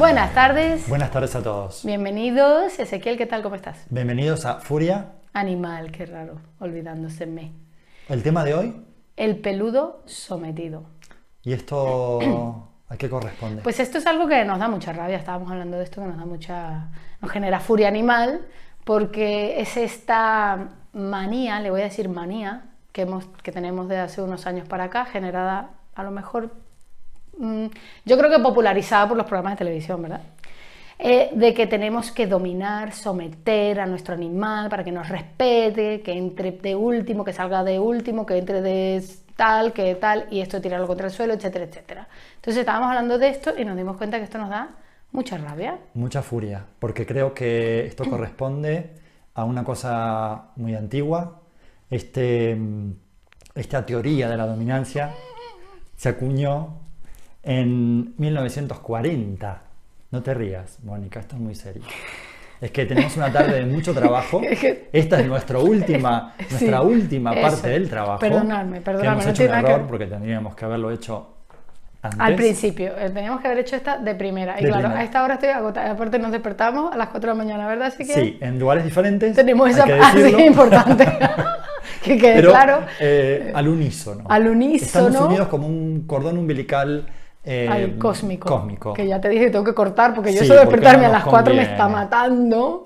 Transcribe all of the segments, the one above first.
Buenas tardes. Buenas tardes a todos. Bienvenidos. Ezequiel, ¿qué tal? ¿Cómo estás? Bienvenidos a Furia. Animal, qué raro, olvidándose me. El tema de hoy. El peludo sometido. ¿Y esto a qué corresponde? Pues esto es algo que nos da mucha rabia. Estábamos hablando de esto que nos da mucha. nos genera furia animal, porque es esta manía, le voy a decir manía, que, hemos, que tenemos de hace unos años para acá, generada a lo mejor yo creo que popularizada por los programas de televisión, ¿verdad? Eh, de que tenemos que dominar, someter a nuestro animal para que nos respete, que entre de último, que salga de último, que entre de tal, que tal, y esto tirarlo contra el suelo, etcétera, etcétera. Entonces estábamos hablando de esto y nos dimos cuenta que esto nos da mucha rabia. Mucha furia, porque creo que esto corresponde a una cosa muy antigua. Este, esta teoría de la dominancia se acuñó en 1940. No te rías, Mónica, esto es muy serio. Es que tenemos una tarde de mucho trabajo. Esta es nuestra última, nuestra última parte del trabajo. Perdonadme, perdonadme. Que hemos hecho un error porque tendríamos que haberlo hecho antes. Al principio, eh, teníamos que haber hecho esta de primera. Y claro, a esta hora estoy agotada. Aparte nos despertamos a las 4 de la mañana, ¿verdad? Así que sí, en lugares diferentes. Tenemos esa parte importante. que quede claro. Eh, al unísono. Al unísono. Estamos unidos como un cordón umbilical eh, al cósmico, Que ya te dije que tengo que cortar porque yo eso de despertarme a las 4 me está matando.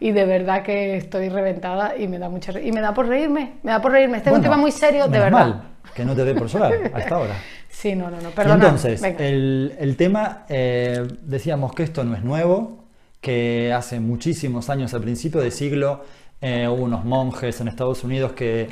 Y de verdad que estoy reventada y me da mucha y me da por reírme. Me da por reírme. Este es un tema muy serio, de verdad. Mal que no te dé por solar a esta hora. Sí, no, no, no. Perdona. Entonces, el, el, tema, eh, decíamos que esto no es nuevo, que hace muchísimos años, al principio del siglo, eh, hubo unos monjes en Estados Unidos que,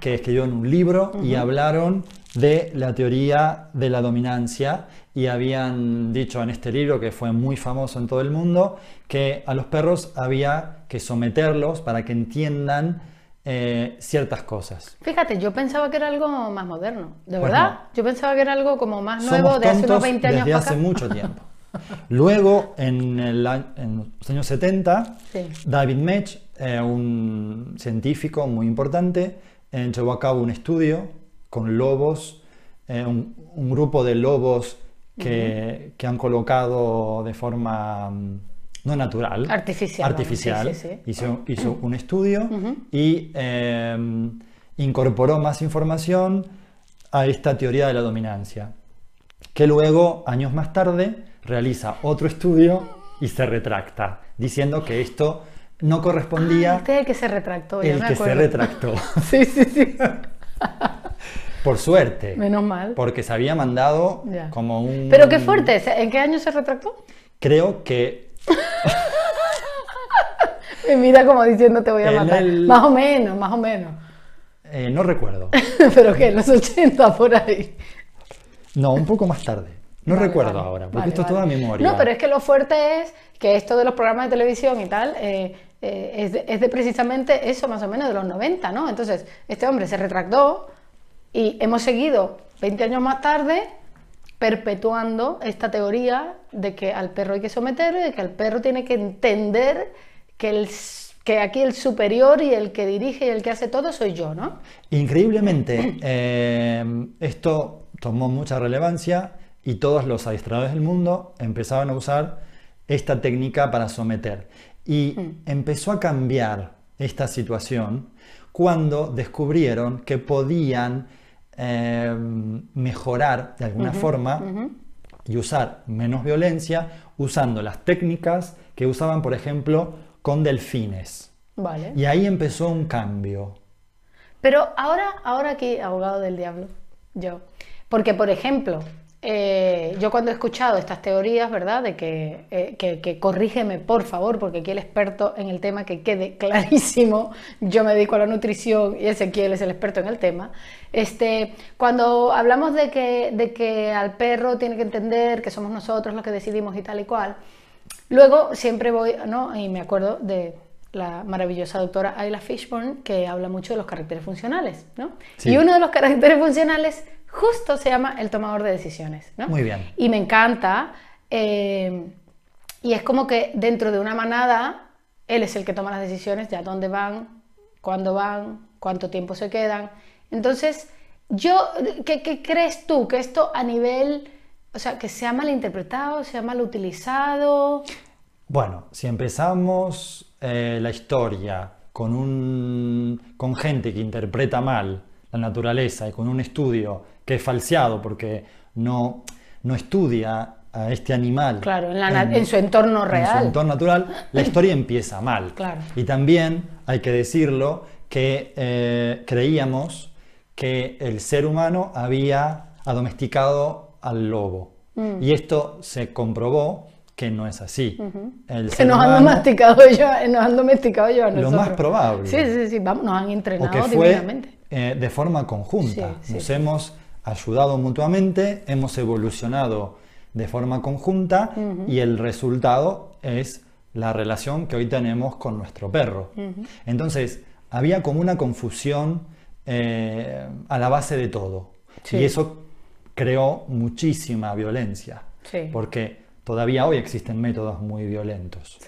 que escribieron un libro y hablaron de la teoría de la dominancia y habían dicho en este libro, que fue muy famoso en todo el mundo, que a los perros había que someterlos para que entiendan eh, ciertas cosas. Fíjate, yo pensaba que era algo más moderno, de pues verdad. Yo pensaba que era algo como más nuevo de hace unos 20 años. Desde hace mucho tiempo. Luego, en, el, en, los años 70, David Mech, eh, un científico muy importante, eh, llevó a cabo un estudio con lobos, eh, un, grupo de lobos que, han colocado de forma mm, no natural, artificial. artificial. Hizo, un estudio y em, incorporó más información a esta teoría de la dominancia, que luego, años más tarde, realiza otro estudio y se retracta, diciendo que esto no correspondía. Ah, este es el que se retractó. El que se retractó. sí, sí, sí. Por suerte. Menos mal. Porque se había mandado como un... Pero qué fuerte, ¿en qué año se retractó? Creo que... Me mira como diciendo te voy a matar. Más o menos, más o menos. Eh, no recuerdo. ¿Pero qué? ¿Los 80 por ahí? No, un poco más tarde. No recuerdo ahora, porque esto es toda memoria. No, pero es que lo fuerte es que esto de los programas de televisión y tal eh, eh, es, de, es, de, precisamente eso, más o menos de los 90, ¿no? Entonces, este hombre se retractó, y hemos seguido 20 años más tarde perpetuando esta teoría de que al perro hay que someterlo y de que el perro tiene que entender que, el, que aquí el superior y el que dirige y el que hace todo soy yo, ¿no? Increíblemente, eh, esto tomó mucha relevancia y todos los adiestradores del mundo empezaban a usar esta técnica para someter. Y mm. empezó a cambiar esta situación cuando descubrieron que podían Em, mejorar de alguna forma y usar menos violencia usando las técnicas que usaban, por ejemplo, con delfines. Vale. Y ahí empezó un cambio. Pero ahora, ahora aquí, abogado del diablo, yo. Porque, por ejemplo, eh, yo cuando he escuchado estas teorías, ¿verdad? De eh, que, que, corrígeme por favor, porque aquí el experto en el tema, que quede clarísimo, yo me dedico a la nutrición y Ezequiel es el experto en el tema. Este, cuando hablamos de que, de que al perro tiene que entender que somos nosotros los que decidimos y tal y cual, luego siempre voy, ¿no? Y me acuerdo de la maravillosa doctora Ayla Fishburne, que habla mucho de los caracteres funcionales, ¿no? Y uno de los caracteres funcionales justo se llama el tomador de decisiones. ¿no? Muy bien. Y me encanta. Eh, y es como que dentro de una manada, él es el que toma las decisiones de a dónde van, cuándo van, cuánto tiempo se quedan. Entonces, yo, ¿qué, crees tú? Que esto a nivel o sea, que se ha malinterpretado, se ha mal utilizado. Bueno, si empezamos eh, la historia con, un, con gente que interpreta mal la naturaleza y con un estudio que es falseado porque no, no estudia a este animal claro, en, su entorno real. En su entorno natural, la historia empieza mal. Claro. Y también hay que decirlo que eh, creíamos que el ser humano había domesticado al lobo. Mm. Y esto se comprobó que no es así. que nos han domesticado yo, nos han domesticado yo a nosotros. Lo más probable. Sí, sí, sí, vamos, nos han entrenado fue, eh, de forma conjunta. nos hemos ayudado mutuamente, hemos evolucionado de forma conjunta y el resultado es la relación que hoy tenemos con nuestro perro. Entonces, había como una confusión eh, a la base de todo. Y eso creó muchísima violencia, porque todavía hoy existen métodos muy violentos.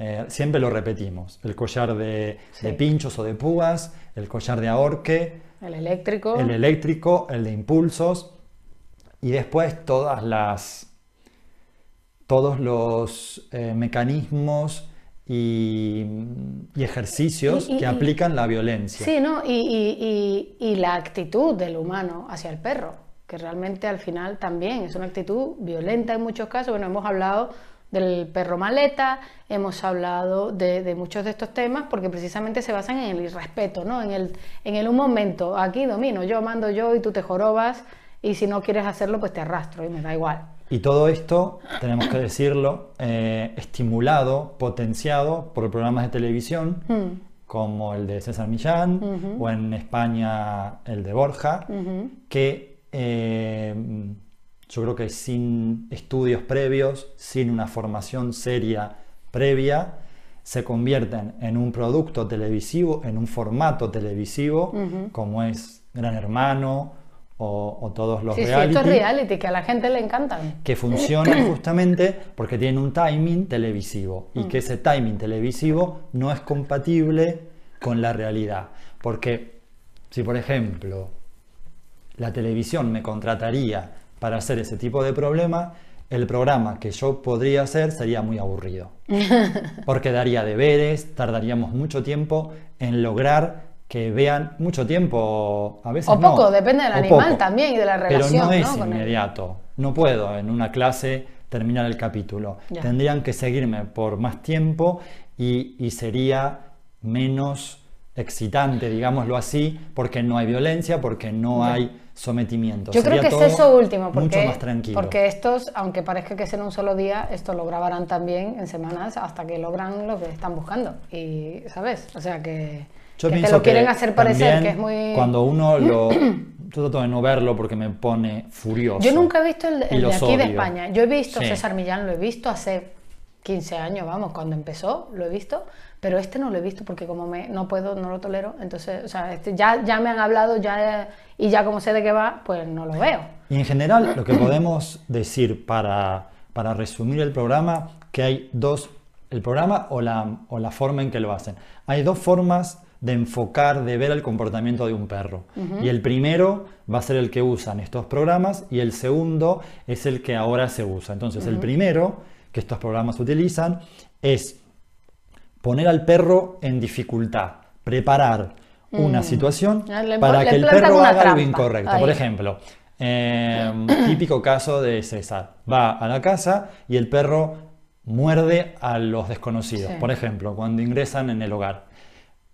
Eh, siempre lo repetimos, el collar de, pinchos o de púas, el collar de ahorque, el eléctrico, el eléctrico, el de impulsos y después todas las todos los eh, mecanismos y, ejercicios que aplican la violencia. Sí, ¿no? Y, y, la actitud del humano hacia el perro, que realmente al final también es una actitud violenta en muchos casos. Bueno, hemos hablado del perro maleta, hemos hablado de, muchos de estos temas porque precisamente se basan en el irrespeto, ¿no? En el, en el un momento, aquí domino, yo mando yo y tú te jorobas y si no quieres hacerlo pues te arrastro y me da igual. Y todo esto, tenemos que decirlo, eh, estimulado, potenciado por programas de televisión hmm. como el de César Millán o en España el de Borja, que eh, yo creo que sin estudios previos, sin una formación seria previa, se convierten en un producto televisivo, en un formato televisivo, como es Gran Hermano o, todos los sí, reality. Sí, estos reality que a la gente le encantan. Que funcionan justamente porque tienen un timing televisivo y mm. que ese timing televisivo no es compatible con la realidad. Porque si, por ejemplo, la televisión me contrataría para hacer ese tipo de problema, el programa que yo podría hacer sería muy aburrido. Porque daría deberes, tardaríamos mucho tiempo en lograr que vean mucho tiempo, a veces O poco, depende del animal también y de la relación. Pero no es inmediato. No puedo en una clase terminar el capítulo. Tendrían que seguirme por más tiempo y, sería menos excitante, digámoslo así, porque no hay violencia, porque no hay sometimiento. Yo creo que es eso último, porque, mucho más tranquilo. porque estos, aunque parezca que sea en un solo día, esto lo grabarán también en semanas hasta que logran lo que están buscando. Y, ¿sabes? O sea que yo que lo quieren hacer parecer que es muy... Cuando uno lo... Yo trato de no verlo porque me pone furioso. Yo nunca he visto el, de aquí de España. Yo he visto César Millán, lo he visto hace 15 años, vamos, cuando empezó, lo he visto, pero este no lo he visto porque como me, no puedo, no lo tolero, entonces, o sea, este, ya, ya me han hablado ya y ya como sé de qué va, pues no lo veo. Y en general, lo que podemos decir para, para resumir el programa, que hay dos, el programa o la, o la forma en que lo hacen. Hay dos formas de enfocar, de ver el comportamiento de un perro. Y el primero va a ser el que usan estos programas y el segundo es el que ahora se usa. Entonces, el primero que estos programas utilizan es poner al perro en dificultad, preparar una mm. situación para que el perro haga algo incorrecto. Por ejemplo, em, típico caso de César. Va a la casa y el perro muerde a los desconocidos. Por ejemplo, cuando ingresan en el hogar.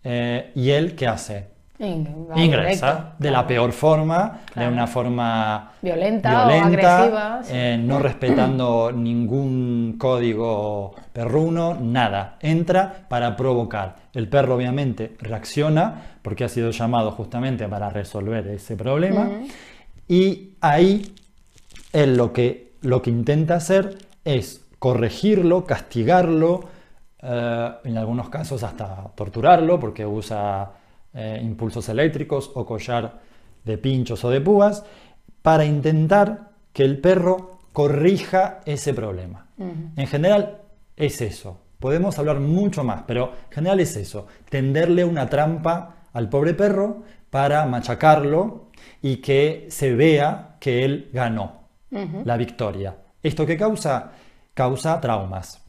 Eh, ¿Y él qué hace? Ingresa de la peor forma, de una forma violenta, o agresiva, eh, no respetando ningún código perruno, nada. Entra para provocar. El perro obviamente reacciona porque ha sido llamado justamente para resolver ese problema. Y ahí él lo que, lo que intenta hacer es corregirlo, castigarlo, eh, en algunos casos hasta torturarlo porque usa eh, impulsos eléctricos o collar de pinchos o de púas para intentar que el perro corrija ese problema. En general es eso. Podemos hablar mucho más, pero en general es eso. Tenderle una trampa al pobre perro para machacarlo y que se vea que él ganó. la victoria. ¿Esto qué causa? Causa traumas.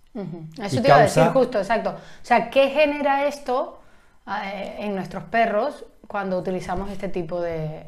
Eso te iba a decir justo, exacto. O sea, ¿qué genera esto en nuestros perros cuando utilizamos este tipo de,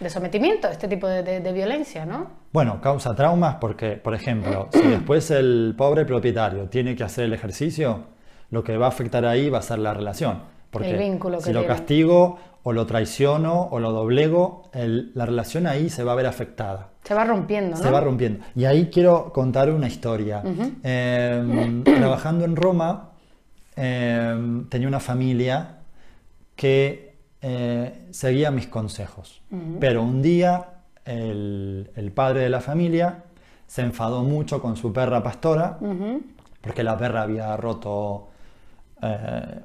de sometimiento, este tipo de, violencia, ¿no? Bueno, causa traumas porque, por ejemplo, si después el pobre propietario tiene que hacer el ejercicio, lo que va a afectar ahí va a ser la relación. Porque el vínculo si lo castigo o lo traiciono o lo doblego, la relación ahí se va a ver afectada. Se va rompiendo, ¿no? Se va rompiendo. Y ahí quiero contar una historia. Em, trabajando en Roma, em, tenía una familia que eh, seguía mis consejos. Pero un día el, padre de la familia se enfadó mucho con su perra pastora porque la perra había roto eh,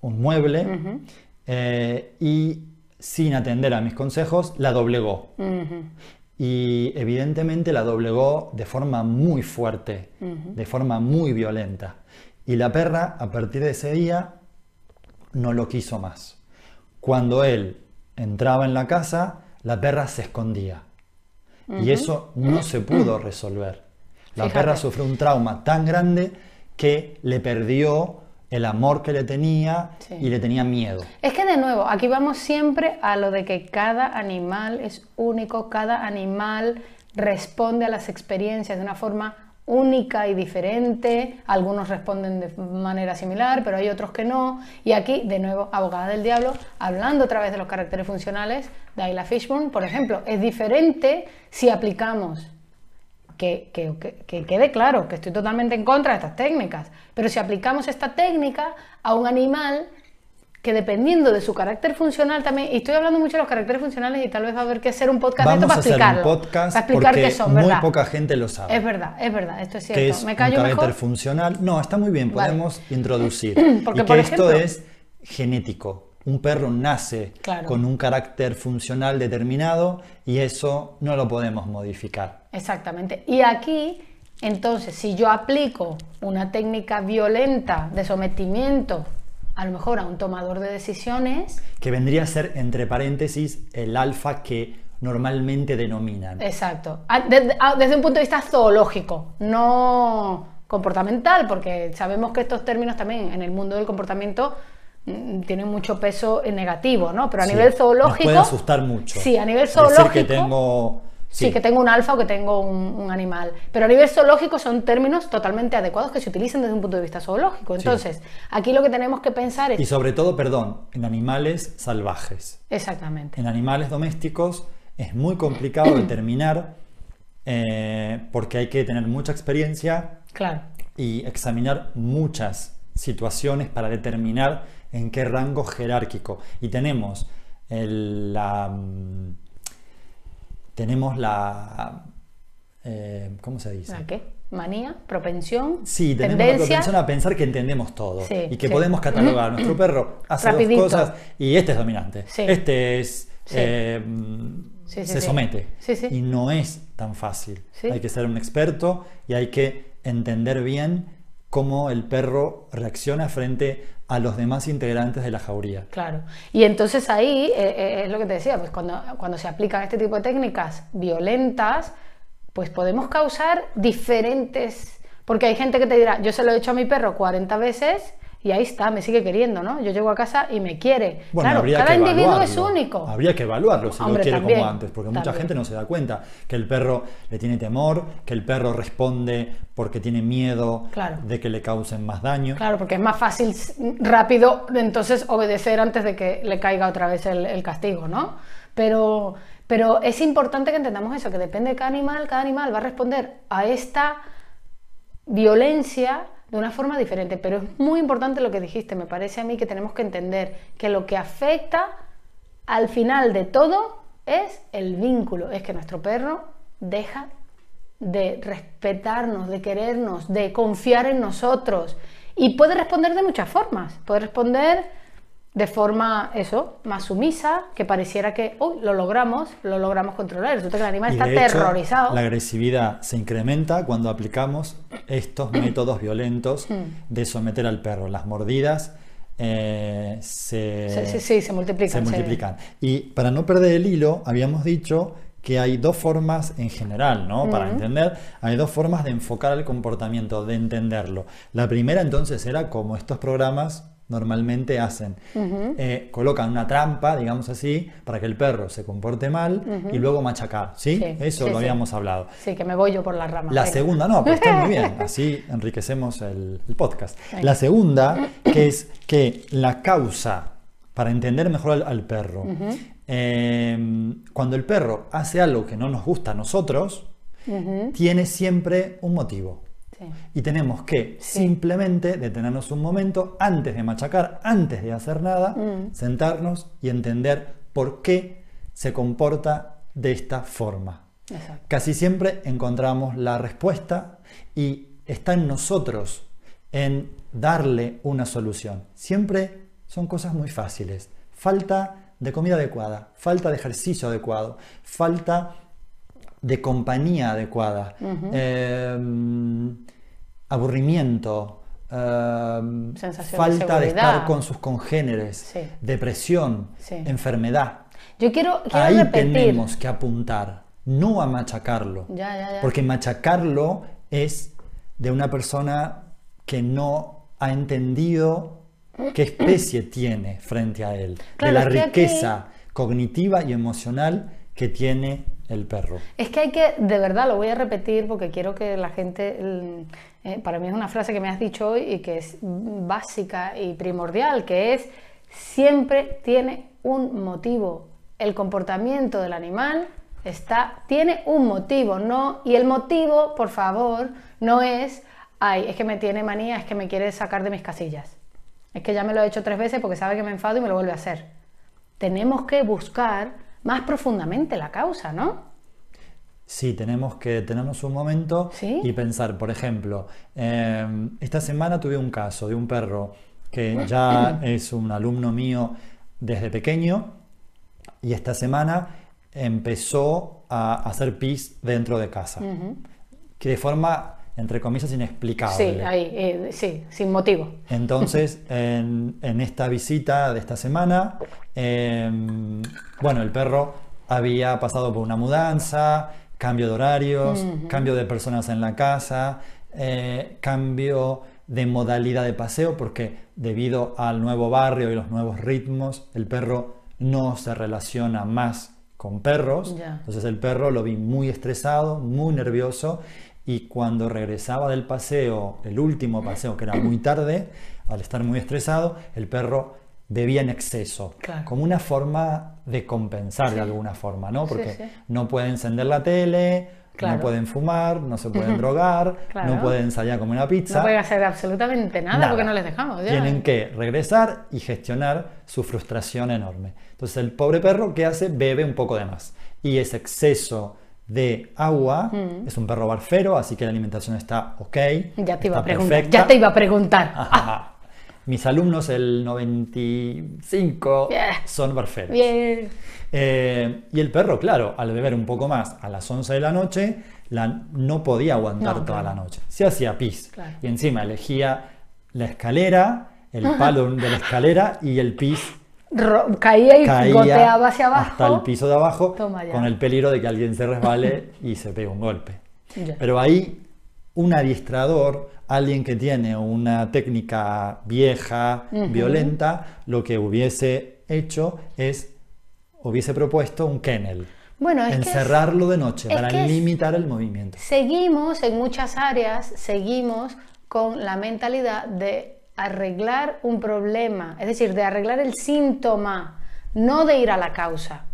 un mueble eh, y sin atender a mis consejos la doblegó. Y evidentemente la doblegó de forma muy fuerte, de forma muy violenta. Y la perra a partir de ese día no lo quiso más. Cuando él entraba en la casa, la perra se escondía. Y eso no se pudo resolver. La perra sufrió un trauma tan grande que le perdió el amor que le tenía y le tenía miedo. Es que de nuevo, aquí vamos siempre a lo de que cada animal es único, cada animal responde a las experiencias de una forma única y diferente, algunos responden de manera similar, pero hay otros que no. Y aquí, de nuevo, abogada del diablo, hablando a través de los caracteres funcionales de Ayla Fishburne, por ejemplo, es diferente si aplicamos, que, que quede claro que estoy totalmente en contra de estas técnicas, pero si aplicamos esta técnica a un animal que dependiendo de su carácter funcional también, y estoy hablando mucho de los caracteres funcionales y tal vez va a haber que hacer un podcast Vamos para explicarlo. un podcast para explicar qué son, ¿verdad? Muy poca gente lo sabe. Es verdad, es verdad, esto es cierto. ¿Qué es un carácter funcional? No, está muy bien, podemos introducir. Porque, y que esto es genético. Un perro nace con un carácter funcional determinado y eso no lo podemos modificar. Exactamente. Y aquí, entonces, si yo aplico una técnica violenta de sometimiento a lo mejor a un tomador de decisiones. Que vendría a ser, entre paréntesis, el alfa que normalmente denominan. Exacto. Desde, un punto de vista zoológico, no comportamental, porque sabemos que estos términos también en el mundo del comportamiento mm, tienen mucho peso negativo, ¿no? Pero a nivel zoológico... puede asustar mucho. Sí, a nivel zoológico... que tengo Sí. que tengo un alfa o que tengo un, animal. Pero a nivel zoológico son términos totalmente adecuados que se utilizan desde un punto de vista zoológico. Entonces, aquí lo que tenemos que pensar es... Y sobre todo, perdón, en animales salvajes. Exactamente. En animales domésticos es muy complicado determinar eh, porque hay que tener mucha experiencia claro. y examinar muchas situaciones para determinar en qué rango jerárquico. Y tenemos la mm, tenemos la... Eh, ¿Cómo se dice? ¿La qué? ¿Manía? ¿Propensión? Sí, tenemos la propensión a pensar que entendemos todo y que podemos catalogar. Nuestro perro hace dos cosas y este es dominante. Este es... Eh, se somete. Y no es tan fácil. Hay que ser un experto y hay que entender bien cómo el perro reacciona frente a los demás integrantes de la jauría. Claro. Y entonces ahí eh, eh, es lo que te decía, pues cuando, cuando se aplican este tipo de técnicas violentas, pues podemos causar diferentes... Porque hay gente que te dirá, yo se lo he hecho a mi perro 40 veces y ahí está, me sigue queriendo, ¿no? Yo llego a casa y me quiere. Bueno, claro, cada individuo es único. Habría que evaluarlo si lo quiere como antes, porque mucha gente no se da cuenta que el perro le tiene temor, que el perro responde porque tiene miedo de que le causen más daño. Claro, porque es más fácil, rápido, entonces obedecer antes de que le caiga otra vez el, el castigo, ¿no? Pero, pero es importante que entendamos eso, que depende de cada animal, cada animal va a responder a esta violencia de una forma diferente. Pero es muy importante lo que dijiste, me parece a mí que tenemos que entender que lo que afecta al final de todo es el vínculo, es que nuestro perro deja de respetarnos, de querernos, de confiar en nosotros. Y puede responder de muchas formas. Puede responder de forma, eso, más sumisa, que pareciera que, uy, lo logramos, lo logramos controlar. Resulta que el animal está terrorizado. La agresividad se incrementa cuando aplicamos estos métodos violentos hmm. de someter al perro. Las mordidas eh, se, sí, se multiplican. Se multiplican. Y para no perder el hilo, habíamos dicho que hay dos formas en general, ¿no? Para entender, hay dos formas de enfocar el comportamiento, de entenderlo. La primera entonces era como estos programas normalmente hacen. Eh, colocan una trampa, digamos así, para que el perro se comporte mal y luego machacar, ¿sí? Eso lo habíamos hablado. Sí, que me voy yo por la rama. La segunda, no, pero está muy bien, así enriquecemos el, podcast. La segunda, que es que la causa, para entender mejor al, perro, em, cuando el perro hace algo que no nos gusta a nosotros, tiene siempre un motivo. Y tenemos que simplemente detenernos un momento antes de machacar, antes de hacer nada, mm. sentarnos y entender por qué se comporta de esta forma. Casi siempre encontramos la respuesta y está en nosotros en darle una solución. Siempre son cosas muy fáciles. Falta de comida adecuada, falta de ejercicio adecuado, falta de compañía adecuada, em, aburrimiento, em, falta de, estar con sus congéneres, depresión, enfermedad. Yo quiero, Ahí tenemos que apuntar, no a machacarlo, porque machacarlo es de una persona que no ha entendido qué especie tiene frente a él, de la riqueza cognitiva y emocional que tiene el perro. Es que hay que, de verdad, lo voy a repetir porque quiero que la gente, eh, para mí es una frase que me has dicho hoy y que es básica y primordial, que es, siempre tiene un motivo. El comportamiento del animal está, tiene un motivo, ¿no? Y el motivo, por favor, no es, ay, es que me tiene manía, es que me quiere sacar de mis casillas. Es que ya me lo he hecho tres veces porque sabe que me enfado y me lo vuelve a hacer. Tenemos que buscar más profundamente la causa, ¿no? Sí, tenemos que tenernos un momento y pensar, por ejemplo, em, esta semana tuve un caso de un perro que ya es un alumno mío desde pequeño y esta semana empezó a hacer pis dentro de casa, que de forma entre comillas, inexplicable. Sí, ahí, eh, sí, sin motivo. Entonces, en, esta visita de esta semana, em, bueno, el perro había pasado por una mudanza, cambio de horarios, cambio de personas en la casa, eh, cambio de modalidad de paseo, porque debido al nuevo barrio y los nuevos ritmos, el perro no se relaciona más con perros. Entonces el perro lo vi muy estresado, muy nervioso y cuando regresaba del paseo, el último paseo, que era muy tarde, al estar muy estresado, el perro bebía en exceso, como una forma de compensar de alguna forma, ¿no? Porque no puede encender la tele, no pueden fumar, no se pueden drogar, no pueden salir a comer una pizza. No pueden hacer absolutamente nada, porque no les dejamos. Tienen que regresar y gestionar su frustración enorme. Entonces el pobre perro, ¿qué hace? Bebe un poco de más. Y ese exceso de agua. Mm. Es un perro barfero, así que la alimentación está ok. Ya te iba, a, preguntar, ya te iba a preguntar. Mis alumnos, el 95, son barferos. Bien. Eh, y el perro, claro, al beber un poco más a las 11 de la noche, la, no podía aguantar toda la noche. Se hacía pis. Y encima elegía la escalera, el palo de la escalera y el pis caía y goteaba hacia abajo. Hasta el piso de abajo, con el peligro de que alguien se resbale y se pegue un golpe. Pero ahí un adiestrador, alguien que tiene una técnica vieja, violenta, lo que hubiese hecho es, hubiese propuesto un kennel. Bueno, encerrarlo de noche para limitar el movimiento. Seguimos en muchas áreas, seguimos con la mentalidad de arreglar un problema, es decir, de arreglar el síntoma, no de ir a la causa.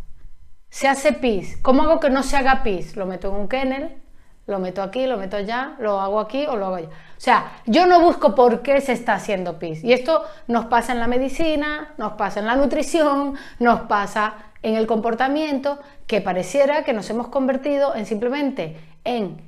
Se hace pis. ¿Cómo hago que no se haga pis? Lo meto en un kennel, lo meto aquí, lo meto allá, lo hago aquí o lo hago allá. O sea, yo no busco por qué se está haciendo pis. Y esto nos pasa en la medicina, nos pasa en la nutrición, nos pasa en el comportamiento, que pareciera que nos hemos convertido en simplemente en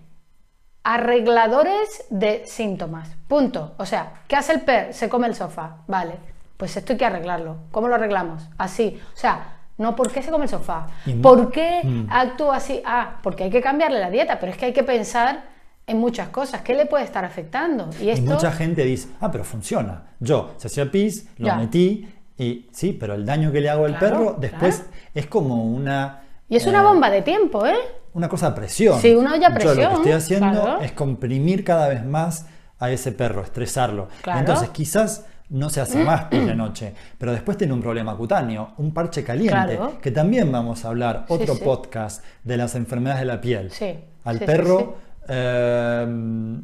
arregladores de síntomas. Punto. O sea, ¿qué hace el perro? Se come el sofá. Vale, pues esto hay que arreglarlo. ¿Cómo lo arreglamos? Así. O sea, no, ¿por qué se come el sofá? ¿Por qué mm. actúa así? Ah, porque hay que cambiarle la dieta, pero es que hay que pensar en muchas cosas. ¿Qué le puede estar afectando? Y, esto... mucha gente dice, ah, pero funciona. Yo se hacía pis, lo metí y sí, pero el daño que le hago al perro después es como una Y es una Eh, bomba de tiempo, ¿eh? una cosa a presión. Sí, una olla a Yo lo presión, que estoy haciendo claro. es comprimir cada vez más a ese perro, estresarlo. Claro. Entonces quizás no se hace más pis de noche, pero después tiene un problema cutáneo, un parche caliente, Claro. que también vamos a hablar, otro sí. podcast de las enfermedades de la piel. Sí, Al perro eh,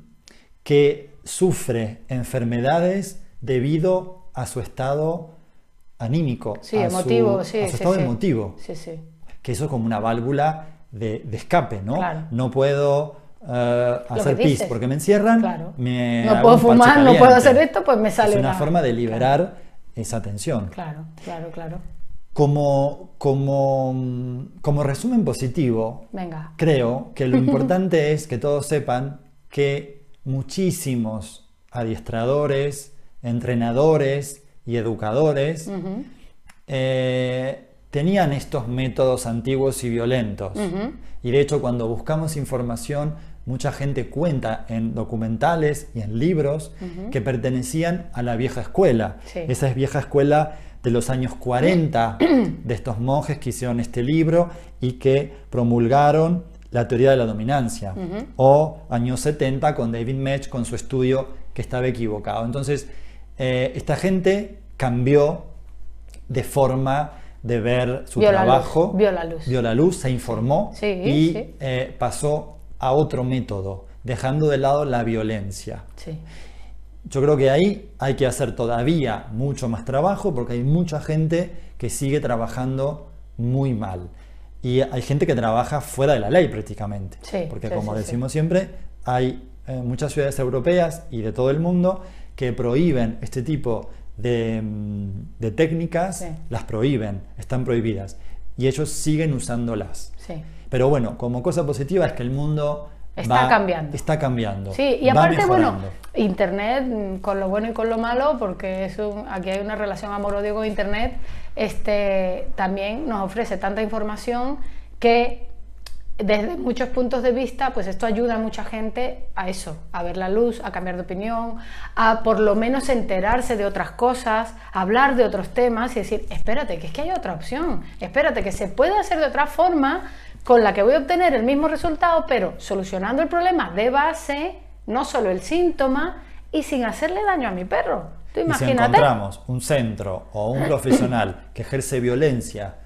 que sufre enfermedades debido a su estado anímico, Sí, a su- emotivo, sí. a su estado emotivo Sí, sí. que eso es como una válvula de, de escape, ¿no? Claro. No puedo eh, hacer pis porque me encierran, Claro. me No puedo fumar, no puedo hacer esto, pues me sale Es una una- forma de liberar esa tensión. Claro, claro, claro. Como, como, como resumen positivo, Venga. creo que lo importante es que todos sepan que muchísimos adiestradores, entrenadores y educadores eh, tenían estos métodos antiguos y violentos. Y de hecho, cuando buscamos información, mucha gente cuenta en documentales y en libros que pertenecían a la vieja escuela. Sí. Esa es vieja escuela de los años 40 de estos monjes que hicieron este libro y que promulgaron la teoría de la dominancia. O años 70 con David Mech con su estudio que estaba equivocado. Entonces, eh, esta gente cambió de forma de ver su Vio la luz, trabajo, vio la luz. vio la luz, se informó Sí, y sí. eh, pasó a otro método, dejando de lado la violencia. Sí. Yo creo que ahí hay que hacer todavía mucho más trabajo porque hay mucha gente que sigue trabajando muy mal. Y hay gente que trabaja fuera de la ley prácticamente. Sí, porque sí, como decimos siempre, hay eh, muchas ciudades europeas y de todo el mundo que prohíben este tipo de, mm, de técnicas, las prohíben, están prohibidas. Y ellos siguen usándolas. Sí. Pero bueno, como cosa positiva es que el mundo Está va- cambiando. Está cambiando. Sí, y aparte, bueno. Internet, con lo bueno y con lo malo, porque es un- aquí hay una relación amor-odio con Internet, este, también nos ofrece tanta información que desde muchos puntos de vista, pues esto ayuda a mucha gente a eso, a ver la luz, a cambiar de opinión, a por lo menos enterarse de otras cosas, a hablar de otros temas y decir, espérate, que es que hay otra opción, espérate, que se puede hacer de otra forma con la que voy a obtener el mismo resultado, pero solucionando el problema de base, no solo el síntoma, y sin hacerle daño a mi perro. Tú Y si imagínate. encontramos un centro o un profesional que ejerce violencia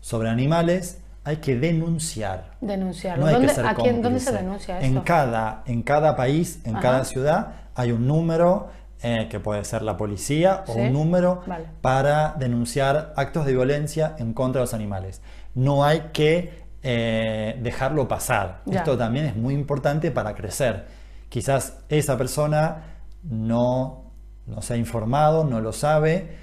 sobre animales, hay que denunciar. Denunciarlo. No hay que ¿Dónde, ¿a quién- ¿Dónde se denuncia En esto? cada, en cada país, en Ajá. cada ciudad, hay un número eh, que puede ser la policía o Sí. un número Vale. para denunciar actos de violencia en contra de los animales. No hay que eh, dejarlo pasar. Ya. Esto también es muy importante para crecer. Quizás esa persona no, no se ha informado, no lo sabe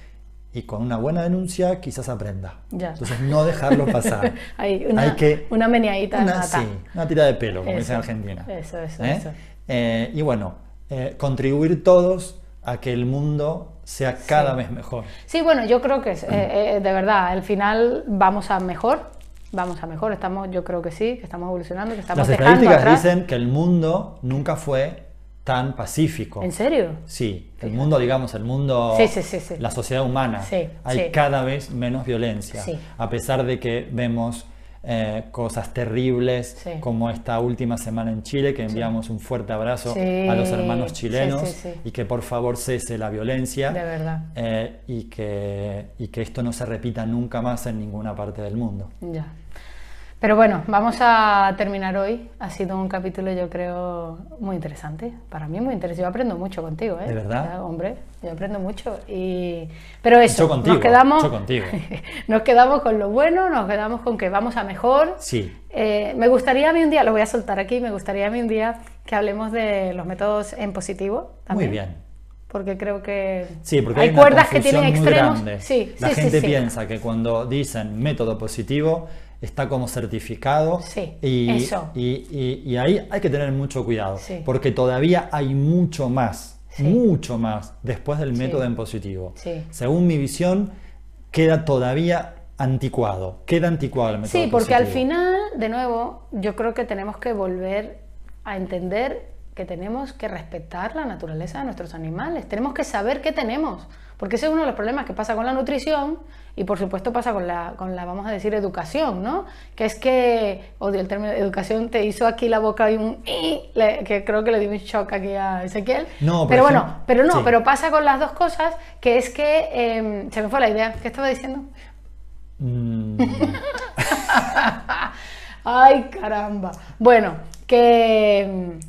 y con una buena denuncia quizás aprenda. Ya. Entonces no dejarlo pasar. Hay una, Hay que una meneadita en una, sí, una tira de pelo, como dice en Argentina. eso, eso, ¿Eh? eso. Eh, y bueno, eh, contribuir todos a que el mundo sea cada Sí. vez mejor. Sí, bueno, yo creo que es, de verdad, al final vamos a mejor, vamos a mejor, estamos, yo creo que sí, que estamos evolucionando, que estamos Las dejando estadísticas atrás. dicen que el mundo nunca fue tan pacífico. ¿En serio? Sí, el mundo, digamos, el mundo, Sí, sí, sí, la sociedad humana, hay cada vez menos violencia, a pesar de que vemos eh, cosas terribles como esta última semana en Chile, que enviamos un fuerte abrazo a los hermanos chilenos y que por favor cese la violencia De verdad. eh, y, que, y que esto no se repita nunca más en ninguna parte del mundo. Ya. Pero bueno, vamos a terminar hoy. Ha sido un capítulo, yo creo, muy interesante. Para mí muy interesante. Yo aprendo mucho contigo, ¿eh? ¿De verdad? Hombre, yo aprendo mucho. Y... Pero eso, contigo, nos quedamos, contigo. nos quedamos con lo bueno, nos quedamos con que vamos a mejor. Sí, Eh, me gustaría a mí un día, lo voy a soltar aquí, me gustaría a mí un día que hablemos de los métodos en positivo. muy También, bien. Porque creo que Sí, porque hay, cuerdas que tienen muy extremos. Sí, La sí, gente sí. piensa que cuando dicen método positivo está como certificado Sí, y, eso. y- y- y ahí hay que tener mucho cuidado Sí. porque todavía hay mucho más, Sí. mucho más después del método en positivo. Según mi visión, queda todavía anticuado, queda anticuado el método Sí, porque al final, de nuevo, yo creo que tenemos que volver a entender que tenemos que respetar la naturaleza de nuestros animales, tenemos que saber qué tenemos, porque ese es uno de los problemas que pasa con la nutrición y por supuesto pasa con la, con la vamos a decir, educación, ¿no? Que es que, odio el término educación, te hizo aquí la boca y un... que creo que le dio un shock aquí a Ezequiel. No, pero bueno, pero no, pero pasa con las dos cosas, que es que, em, se me fue la idea, ¿qué estaba diciendo? Mm. Ay, caramba. Bueno, que...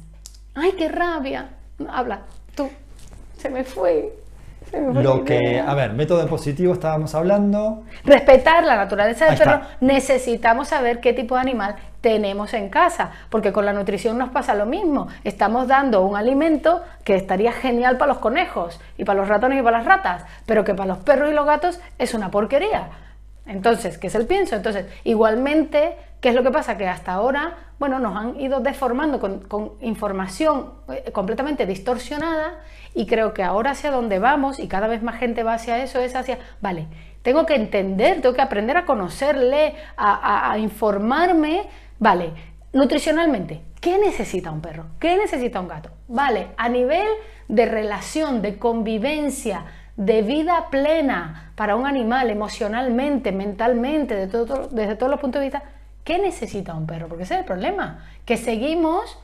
Ay, qué rabia. Habla, tú. Se me fue. Lo que, a ver, método positivo estábamos hablando. Respetar la naturaleza del perro. Necesitamos saber qué tipo de animal tenemos en casa, porque con la nutrición nos pasa lo mismo. Estamos dando un alimento que estaría genial para los conejos y para los ratones y para las ratas, pero que para los perros y los gatos es una porquería. Entonces, ¿qué es el pienso? Entonces, igualmente, ¿qué es lo que pasa? Que hasta ahora, bueno, nos han ido deformando con, información eh, completamente distorsionada y creo que ahora hacia donde vamos y cada vez más gente va hacia eso es hacia, vale, tengo que entender, tengo que aprender a conocerle, a, a informarme, vale, nutricionalmente, ¿qué necesita un perro? ¿Qué necesita un gato? Vale, a nivel de relación, de convivencia, de vida plena para un animal emocionalmente, mentalmente, de todo, desde todos los puntos de vista, ¿qué necesita un perro? Porque ese es el problema, que seguimos,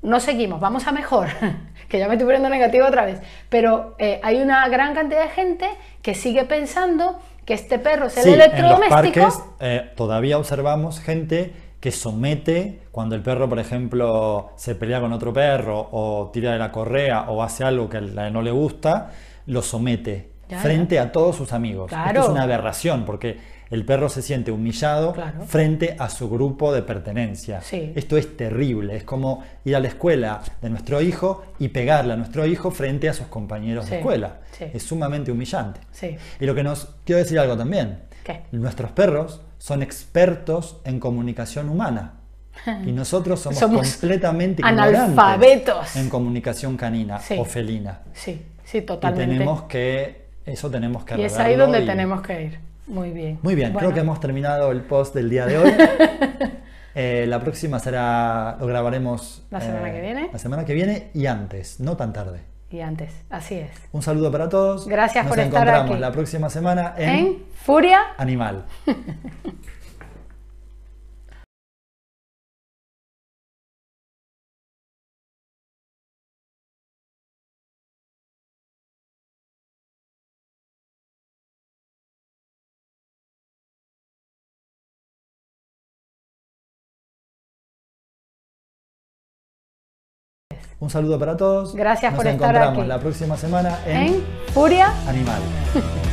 no seguimos, vamos a mejor, que ya me estoy poniendo negativo otra vez, pero eh, hay una gran cantidad de gente que sigue pensando que este perro es el electrodoméstico. En los parques eh, todavía observamos gente que somete cuando el perro, por ejemplo, se pelea con otro perro o tira de la correa o hace algo que no le gusta, lo somete frente a todos sus amigos. Esto es una aberración porque el perro se siente humillado frente a su grupo de pertenencia. Esto es terrible, es como ir a la escuela de nuestro hijo y pegarle a nuestro hijo frente a sus compañeros de escuela. Es sumamente humillante. Y lo que nos quiero decir algo también. Nuestros perros son expertos en comunicación humana. Y nosotros somos, completamente analfabetos en comunicación canina o felina. Sí. Sí, totalmente. Y tenemos que, eso tenemos que Y es ahí donde tenemos que ir. Muy bien. Muy bien, creo que hemos terminado el post del día de hoy. Eh, la próxima será, lo grabaremos la semana que eh, viene. La semana que viene y antes, no tan tarde. Y antes, así es. Un saludo para todos. Gracias por estar aquí. Nos encontramos la próxima semana en, en Furia Animal. Un saludo para todos. Gracias por estar aquí. Nos encontramos la próxima semana en, en Furia Animal.